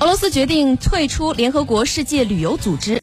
俄罗斯决定退出联合国世界旅游组织。